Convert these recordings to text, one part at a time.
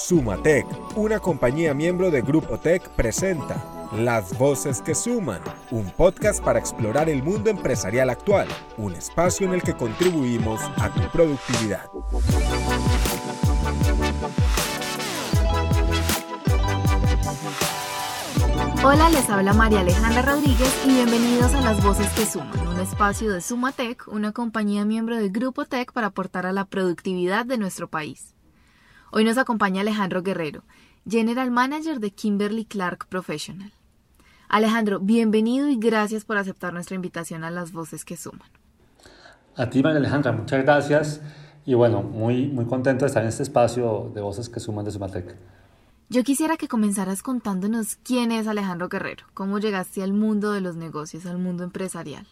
Sumatec, una compañía miembro de Grupo Tech, presenta Las Voces que Suman, un podcast para explorar el mundo empresarial actual, un espacio en el que contribuimos a tu productividad. Hola, les habla María Alejandra Rodríguez y bienvenidos a Las Voces que Suman, un espacio de Sumatec, una compañía miembro de Grupo Tech para aportar a la productividad de nuestro país. Hoy nos acompaña Alejandro Guerrero, General Manager de Kimberly Clark Professional. Alejandro, bienvenido y gracias por aceptar nuestra invitación a las voces que suman. A ti, María Alejandra, muchas gracias y bueno, muy, muy contento de estar en este espacio de voces que suman de Sumatec. Yo quisiera que comenzaras contándonos quién es Alejandro Guerrero, cómo llegaste al mundo de los negocios, al mundo empresarial.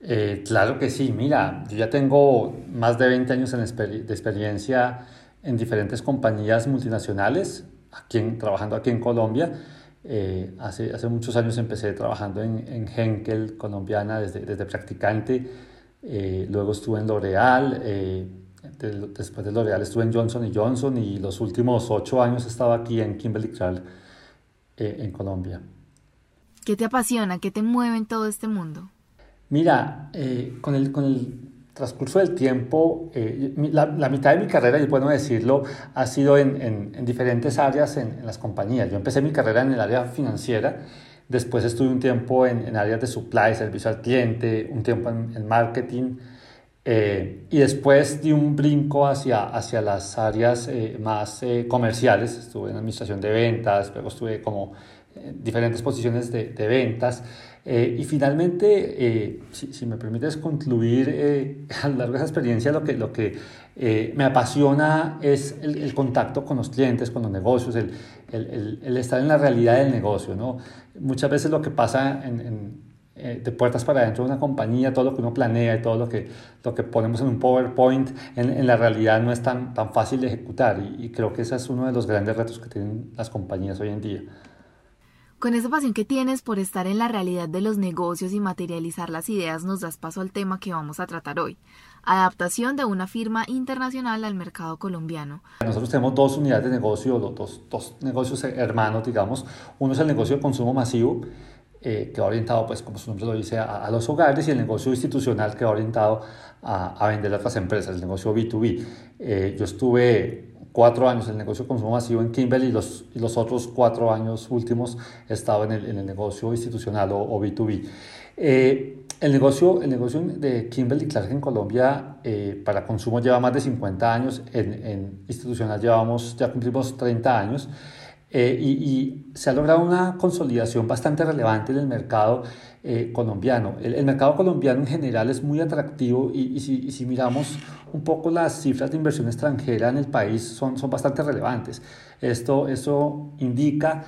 Eh, claro que sí, mira, yo ya tengo más de 20 años de experiencia en diferentes compañías multinacionales, aquí trabajando aquí en Colombia. Eh, hace, hace muchos años empecé trabajando en, en Henkel, colombiana, desde, desde practicante. Eh, luego estuve en L'Oreal. Eh, después de L'Oreal estuve en Johnson Johnson y los últimos ocho años estaba aquí en Kimberly Clark, en Colombia. ¿Qué te apasiona? ¿Qué te mueve en todo este mundo? Mira, con, el, con el transcurso del tiempo, eh, la, mitad de mi carrera, y bueno decirlo, ha sido en, en, diferentes áreas en, las compañías. Yo empecé mi carrera en el área financiera, después estuve un tiempo en, áreas de supply, servicio al cliente, un tiempo en, marketing, eh, y después di un brinco hacia, hacia las áreas eh, más comerciales. Estuve en administración de ventas, luego estuve como en diferentes posiciones de, de ventas. Eh, y finalmente, eh, si, si, me permites concluir eh, a lo largo de esa experiencia, lo que, lo que me apasiona es el, el, contacto con los clientes, con los negocios, el, el, el, estar en la realidad del negocio. ¿no? Muchas veces lo que pasa en, en, de puertas para adentro de una compañía, todo lo que uno planea y todo lo que, lo que ponemos en un PowerPoint, en, la realidad no es tan, tan fácil de ejecutar. Y, y creo que ese es uno de los grandes retos que tienen las compañías hoy en día. Con esa pasión que tienes por estar en la realidad de los negocios y materializar las ideas, nos das paso al tema que vamos a tratar hoy. Adaptación de una firma internacional al mercado colombiano. Nosotros tenemos dos unidades de negocio, dos, dos negocios hermanos, digamos. Uno es el negocio de consumo masivo, eh, que va orientado, pues, como su nombre lo dice, a, los hogares, y el negocio institucional, que va orientado a, a vender a otras empresas, el negocio B2B. Eh, yo estuve cuatro años el negocio de consumo masivo en Kimberly y los, y los otros cuatro años últimos estaba en el, en el negocio institucional o, B2B. Eh, el, negocio, el negocio de Kimberly Clark en Colombia eh, para consumo lleva más de 50 años, en, en institucional llevamos, ya cumplimos 30 años. Eh, y, y, se ha logrado una consolidación bastante relevante en el mercado eh, colombiano. El, mercado colombiano en general es muy atractivo y, si, si, miramos un poco las cifras de inversión extranjera en el país son, son bastante relevantes. Esto, eso indica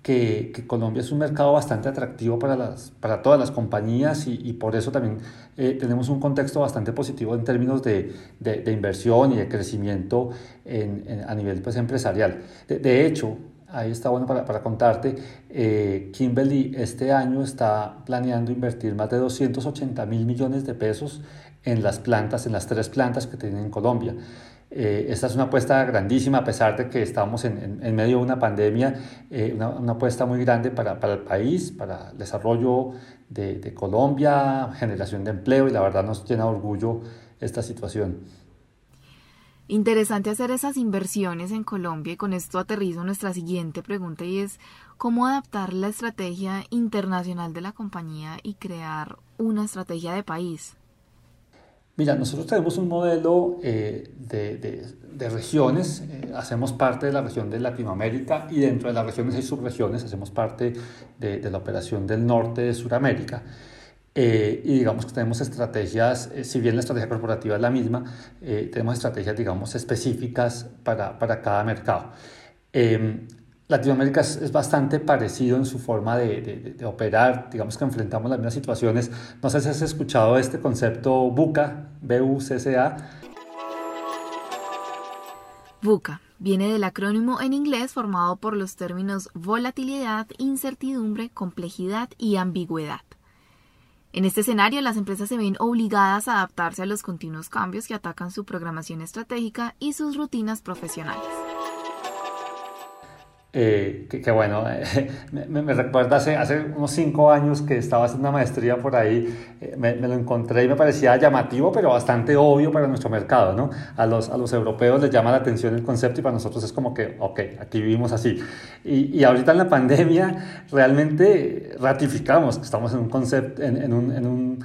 que, que, Colombia es un mercado bastante atractivo para, las, para todas las compañías y, y por eso también eh, tenemos un contexto bastante positivo en términos de, de, de inversión y de crecimiento en, a nivel pues, empresarial. De, de hecho, ahí está bueno para, para contarte, eh, Kimberly este año está planeando invertir más de 280 mil millones de pesos en las plantas, en las tres plantas que tienen en Colombia. Eh, esta es una apuesta grandísima a pesar de que estamos en, en, medio de una pandemia, eh, una, una, apuesta muy grande para, para, el país, para el desarrollo de, de Colombia, generación de empleo y la verdad nos llena de orgullo esta situación. Interesante hacer esas inversiones en Colombia y con esto aterrizo nuestra siguiente pregunta y es cómo adaptar la estrategia internacional de la compañía y crear una estrategia de país. Mira, nosotros tenemos un modelo eh, de, regiones, eh, hacemos parte de la región de Latinoamérica y dentro de las regiones hay subregiones, hacemos parte de, de la operación del norte de Sudamérica. Eh, y digamos que tenemos estrategias, eh, si bien la estrategia corporativa es la misma, eh, tenemos estrategias, digamos, específicas para, para cada mercado. Em, Latinoamérica es, bastante parecido en su forma de, de, de, operar, digamos que enfrentamos las mismas situaciones. No sé si has escuchado este concepto BUCA, B-U-C-C-A. BUCA viene del acrónimo en inglés formado por los términos volatilidad, incertidumbre, complejidad y ambigüedad. En este escenario, las empresas se ven obligadas a adaptarse a los continuos cambios que atacan su programación estratégica y sus rutinas profesionales. Eh, que, bueno, me, recuerda hace, hace unos cinco años que estaba haciendo una maestría por ahí, eh, me, lo encontré y me parecía llamativo, pero bastante obvio para nuestro mercado, ¿no? A los, a los europeos les llama la atención el concepto y para nosotros es como que, ok, aquí vivimos así. Y, y ahorita en la pandemia realmente ratificamos que estamos en un concepto, en, en, un, en un,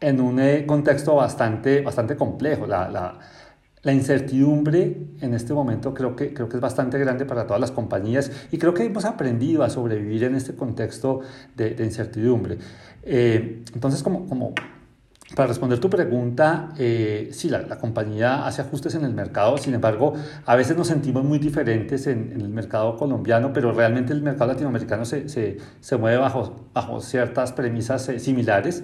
en un eh, contexto bastante, bastante complejo. La, la, la incertidumbre en este momento creo que, creo que es bastante grande para todas las compañías y creo que hemos aprendido a sobrevivir en este contexto de, incertidumbre. Eh, entonces, como, como para responder tu pregunta, eh, sí, la, la, compañía hace ajustes en el mercado, sin embargo, a veces nos sentimos muy diferentes en, el mercado colombiano, pero realmente el mercado latinoamericano se, se, se mueve bajo, bajo ciertas premisas eh, similares.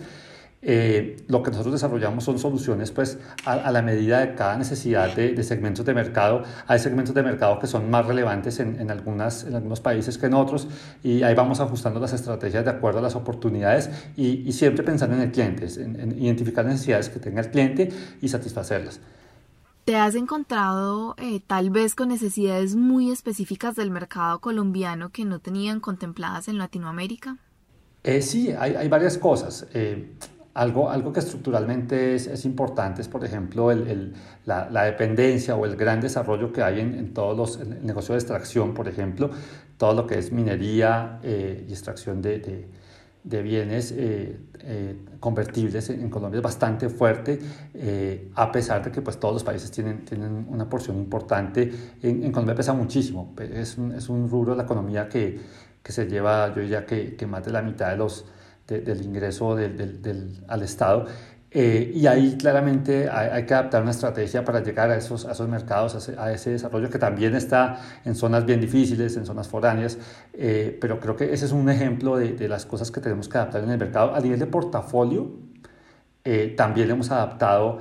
Eh, lo que nosotros desarrollamos son soluciones pues a, la medida de cada necesidad de, segmentos de mercado. Hay segmentos de mercado que son más relevantes en, en, algunas, en algunos países que en otros y ahí vamos ajustando las estrategias de acuerdo a las oportunidades y, siempre pensando en el cliente, en, identificar necesidades que tenga el cliente y satisfacerlas. ¿Te has encontrado eh, tal vez con necesidades muy específicas del mercado colombiano que no tenían contempladas en Latinoamérica? Eh, sí, hay, hay, varias cosas. Eh, algo, algo que estructuralmente es, es importante es, por ejemplo, el, el, la, la, dependencia o el gran desarrollo que hay en, en todos los negocios de extracción, por ejemplo, todo lo que es minería eh, y extracción de, de, de bienes eh, eh, convertibles en, Colombia es bastante fuerte, a pesar de que pues, todos los países tienen, tienen una porción importante. En, en Colombia pesa muchísimo, es un, es un rubro de la economía que, que se lleva, yo diría que, que más de la mitad de los del ingreso del, del, al Estado. Eh, y ahí claramente hay, que adaptar una estrategia para llegar a esos, a esos mercados, a ese, desarrollo que también está en zonas bien difíciles, en zonas foráneas, eh, pero creo que ese es un ejemplo de, de, las cosas que tenemos que adaptar en el mercado. A nivel de portafolio, eh, también hemos adaptado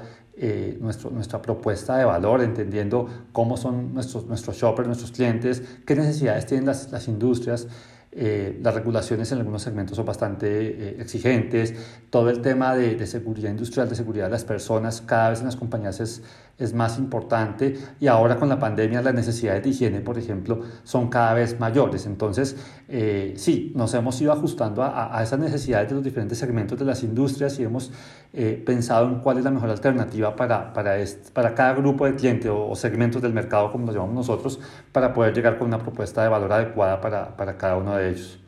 nuestro, nuestra propuesta de valor, entendiendo cómo son nuestros, nuestros shoppers, nuestros clientes, qué necesidades tienen las, las industrias. Eh, las regulaciones en algunos segmentos son bastante eh, exigentes, todo el tema de, de, seguridad industrial, de seguridad de las personas, cada vez en las compañías es, es más importante y ahora con la pandemia las necesidades de higiene, por ejemplo, son cada vez mayores. Entonces, eh, sí, nos hemos ido ajustando a, a, esas necesidades de los diferentes segmentos de las industrias y hemos eh, pensado en cuál es la mejor alternativa para, para, este, para cada grupo de cliente o, o, segmentos del mercado, como lo llamamos nosotros, para poder llegar con una propuesta de valor adecuada para, para cada uno de ellos.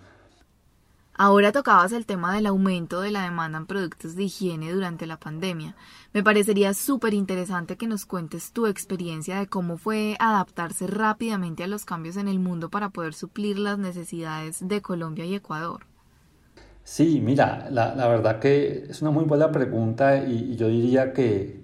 Ahora tocabas el tema del aumento de la demanda en productos de higiene durante la pandemia. Me parecería súper interesante que nos cuentes tu experiencia de cómo fue adaptarse rápidamente a los cambios en el mundo para poder suplir las necesidades de Colombia y Ecuador. Sí, mira, la, la verdad que es una muy buena pregunta y, y yo diría que,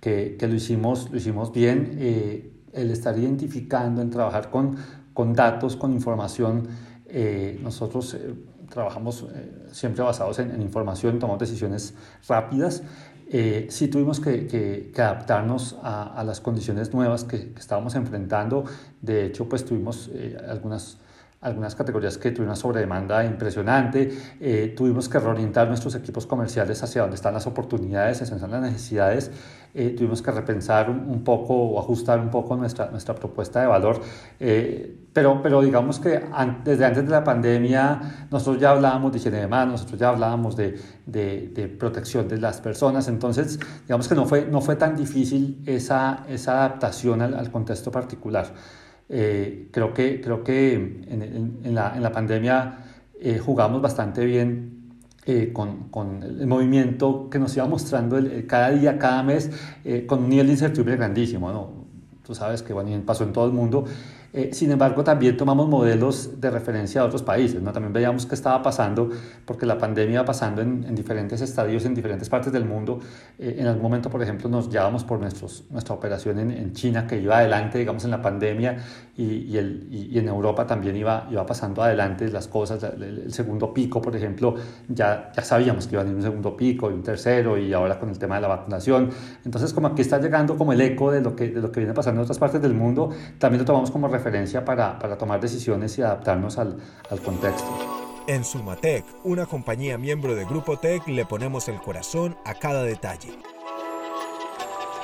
que, que, lo, hicimos, lo hicimos bien. Eh, el estar identificando, en trabajar con, con datos, con información, eh, nosotros... Eh, trabajamos eh, siempre basados en, información, tomamos decisiones rápidas. Eh, sí tuvimos que, que, adaptarnos a, a, las condiciones nuevas que, que, estábamos enfrentando. De hecho, pues tuvimos eh, algunas algunas categorías que tuvieron una sobredemanda impresionante, eh, tuvimos que reorientar nuestros equipos comerciales hacia donde están las oportunidades, hacia donde están las necesidades, eh, tuvimos que repensar un, poco o ajustar un poco nuestra, nuestra propuesta de valor, eh, pero, pero digamos que an desde antes de la pandemia nosotros ya hablábamos de higiene de manos, nosotros ya hablábamos de, de, de, protección de las personas, entonces digamos que no fue, no fue tan difícil esa, esa adaptación al, al contexto particular. Eh, creo que, creo que en, en, en, la, en la, pandemia eh, jugamos bastante bien eh, con, con, el movimiento que nos iba mostrando cada día, cada mes, eh, con un nivel de incertidumbre grandísimo. ¿no? Tú sabes que bueno, pasó en todo el mundo eh, sin embargo, también tomamos modelos de referencia de otros países, ¿no? También veíamos qué estaba pasando, porque la pandemia iba pasando en, en diferentes estadios, en diferentes partes del mundo. Eh, en algún momento, por ejemplo, nos llevábamos por nuestros, nuestra operación en, en, China, que iba adelante, digamos, en la pandemia, y, y, el, y, y en Europa también iba, iba pasando adelante las cosas. El, el, segundo pico, por ejemplo, ya, ya sabíamos que iba a venir un segundo pico y un tercero, y ahora con el tema de la vacunación. Entonces, como aquí está llegando como el eco de lo que, de lo que viene pasando en otras partes del mundo, también lo tomamos como referencia referencia para, para tomar decisiones y adaptarnos al, al contexto. En Sumatec, una compañía miembro de Grupo Tech, le ponemos el corazón a cada detalle.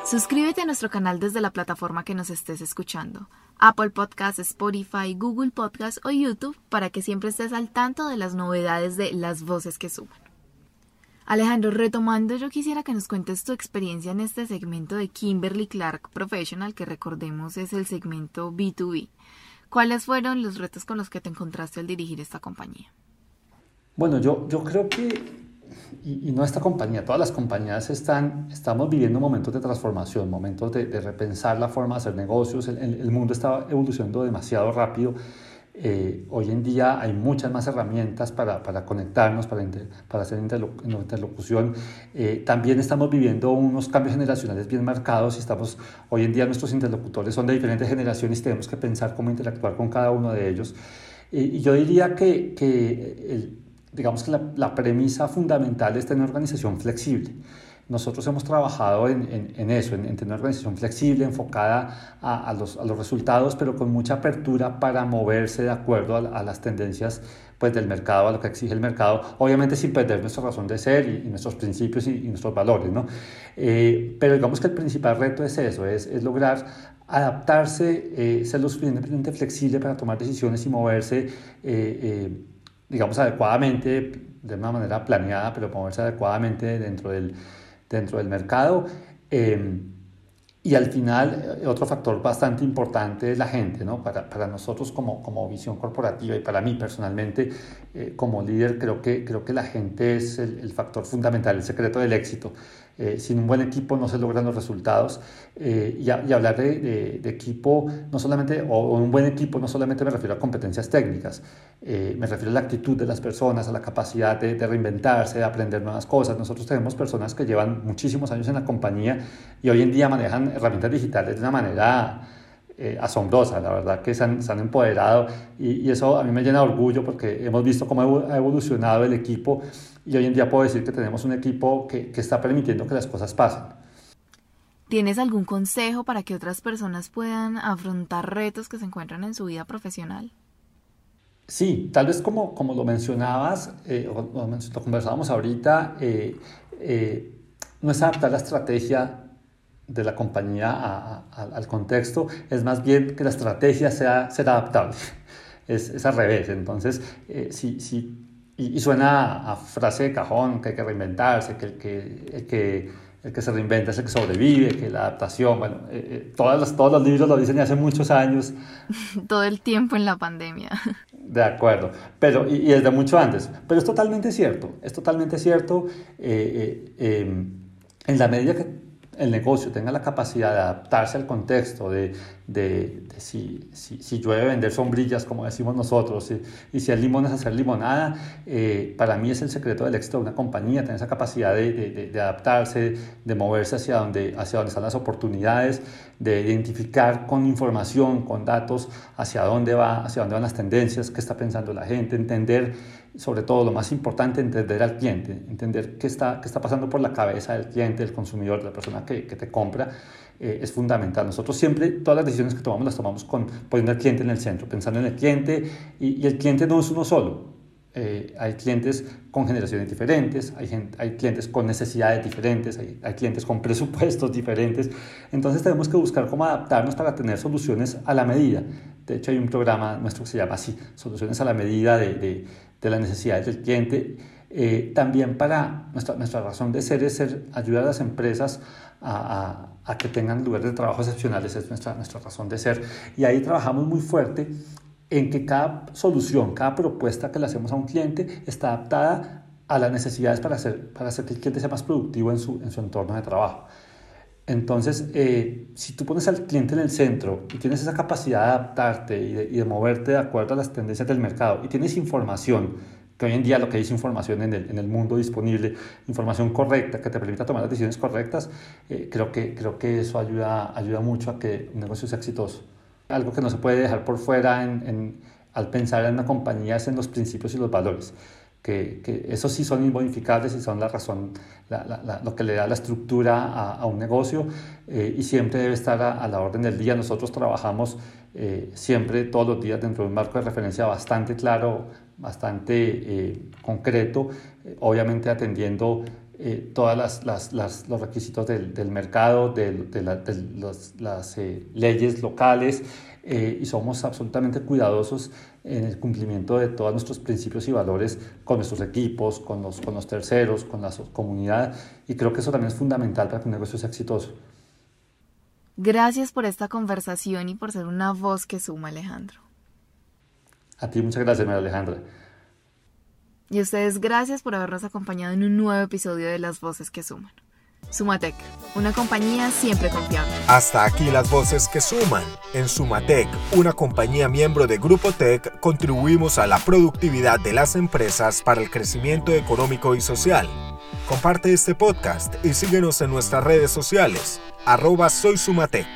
Suscríbete a nuestro canal desde la plataforma que nos estés escuchando. Apple Podcasts, Spotify, Google Podcasts o YouTube para que siempre estés al tanto de las novedades de las voces que suman. Alejandro, retomando, yo quisiera que nos cuentes tu experiencia en este segmento de Kimberly Clark Professional, que recordemos es el segmento B2B. ¿Cuáles fueron los retos con los que te encontraste al dirigir esta compañía? Bueno, yo, yo creo que y, no esta compañía, todas las compañías están, estamos viviendo momentos de transformación, momentos de, repensar la forma de hacer negocios, el, el, mundo está evolucionando demasiado rápido. Eh, hoy en día hay muchas más herramientas para, para conectarnos, para, para hacer interlocución. Eh, también estamos viviendo unos cambios generacionales bien marcados y estamos, hoy en día nuestros interlocutores son de diferentes generaciones y tenemos que pensar cómo interactuar con cada uno de ellos. Eh, y yo diría que, que el, digamos que la, premisa fundamental es tener una organización flexible. Nosotros hemos trabajado en, en, eso, en, tener una organización flexible, enfocada a, a, los, a, los, resultados, pero con mucha apertura para moverse de acuerdo a, las tendencias pues, del mercado, a lo que exige el mercado, obviamente sin perder nuestra razón de ser y, nuestros principios y, nuestros valores. ¿no? Eh, pero digamos que el principal reto es eso, es, es lograr adaptarse, eh, ser lo suficientemente flexible para tomar decisiones y moverse. Eh, digamos, adecuadamente, de una manera planeada, pero moverse adecuadamente dentro del, dentro del mercado. Eh, y al final, eh, otro factor bastante importante es la gente, ¿no? Para, para nosotros como, como, visión corporativa y para mí personalmente eh, como líder, creo que, creo que la gente es el, el factor fundamental, el secreto del éxito. Eh, sin un buen equipo no se logran los resultados. Eh, y, hablar de, de, equipo, no solamente, o, un buen equipo, no solamente me refiero a competencias técnicas, eh, me refiero a la actitud de las personas, a la capacidad de, de, reinventarse, de aprender nuevas cosas. Nosotros tenemos personas que llevan muchísimos años en la compañía y hoy en día manejan herramientas digitales de una manera... asombrosa, la verdad que se han, se han empoderado y, y, eso a mí me llena de orgullo porque hemos visto cómo ha evolucionado el equipo y hoy en día puedo decir que tenemos un equipo que, que está permitiendo que las cosas pasen. ¿Tienes algún consejo para que otras personas puedan afrontar retos que se encuentran en su vida profesional? Sí, tal vez como, como lo mencionabas, eh, o, lo conversábamos ahorita, eh, eh, no es adaptar la estrategia de la compañía al contexto, es más bien que la estrategia sea ser adaptable. Es, es al revés. Entonces, si, si y, suena a frase de cajón, que hay que reinventarse, que el que, el que, el que se reinventa es el que sobrevive, que la adaptación, bueno, eh, eh, todas las, todos los libros lo dicen hace muchos años. Todo el tiempo en la pandemia. De acuerdo, pero, y, y desde mucho antes, pero es totalmente cierto, es totalmente cierto eh, en la medida que el negocio tenga la capacidad de adaptarse al contexto, de, de, si, si, si, llueve vender sombrillas, como decimos nosotros, y si hay limones hacer limonada, eh, para mí es el secreto del éxito de una compañía, tener esa capacidad de, de, adaptarse, de moverse hacia donde, hacia donde están las oportunidades, de identificar con información, con datos, hacia dónde va, hacia dónde van las tendencias, qué está pensando la gente, entender sobre todo lo más importante, entender al cliente, entender qué está, qué está pasando por la cabeza del cliente, del consumidor, de la persona que, que te compra, eh, es fundamental. Nosotros siempre, todas las decisiones que tomamos las tomamos con, poniendo al cliente en el centro, pensando en el cliente, y, y el cliente no es uno solo. Eh, hay clientes con generaciones diferentes, hay, hay clientes con necesidades diferentes, hay, hay, clientes con presupuestos diferentes. Entonces tenemos que buscar cómo adaptarnos para tener soluciones a la medida. De hecho hay un programa nuestro que se llama así, Soluciones a la medida de, de, de las necesidades del cliente. Eh, también para nuestra, nuestra razón de ser es ser, ayudar a las empresas a, a, a, que tengan lugares de trabajo excepcionales, es nuestra, nuestra razón de ser. Y ahí trabajamos muy fuerte en que cada solución, cada propuesta que le hacemos a un cliente está adaptada a las necesidades para hacer, para hacer que el cliente sea más productivo en su, en su entorno de trabajo. Entonces, eh, si tú pones al cliente en el centro y tienes esa capacidad de adaptarte y de, moverte de acuerdo a las tendencias del mercado y tienes información, que hoy en día lo que es información en el, en el mundo disponible, información correcta que te permita tomar las decisiones correctas, eh, creo, que, creo que eso ayuda, ayuda mucho a que un negocio sea exitoso. Algo que no se puede dejar por fuera en, al pensar en una compañía es en los principios y los valores. Que, esos sí son inmodificables y son la razón, lo que le da la estructura a, un negocio eh, y siempre debe estar a, la orden del día. Nosotros trabajamos eh, siempre, todos los días, dentro de un marco de referencia bastante claro, bastante eh, concreto, obviamente atendiendo eh, todos las, las, las, los requisitos del, del mercado, de, de, la, de los, las eh, leyes locales eh, y somos absolutamente cuidadosos en el cumplimiento de todos nuestros principios y valores con nuestros equipos, con los, con los terceros, con la comunidad y creo que eso también es fundamental para que un negocio sea exitoso. Gracias por esta conversación y por ser una voz que suma, Alejandro. A ti muchas gracias, María Alejandra. Y a ustedes gracias por habernos acompañado en un nuevo episodio de Las Voces que Suman. Sumatec, una compañía siempre confiable. Hasta aquí las voces que suman. En Sumatec, una compañía miembro de Grupo Tech, contribuimos a la productividad de las empresas para el crecimiento económico y social. Comparte este podcast y síguenos en nuestras redes sociales arroba soy Sumatec.